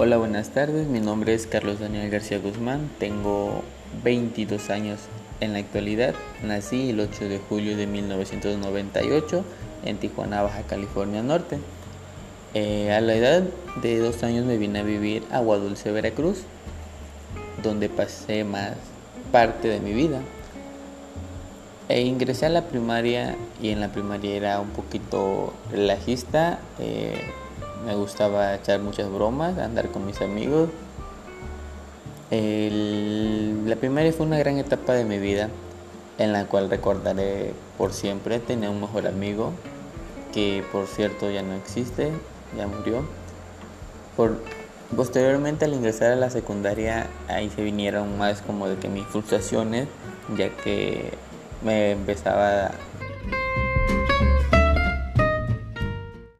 Hola, buenas tardes. Mi nombre es Carlos Daniel García Guzmán. Tengo 22 años en la actualidad. Nací el 8 de julio de 1998 en Tijuana, Baja California Norte. Eh, a la edad de dos años me vine a vivir a Dulce, Veracruz, donde pasé más parte de mi vida. E ingresé a la primaria y en la primaria era un poquito relajista. Eh, me gustaba echar muchas bromas, andar con mis amigos. la primaria fue una gran etapa de mi vida en la cual recordaré por siempre. Tenía un mejor amigo que por cierto ya no existe, ya murió. Posteriormente al ingresar a la secundaria ahí se vinieron más como de que mis frustraciones ya que me empezaba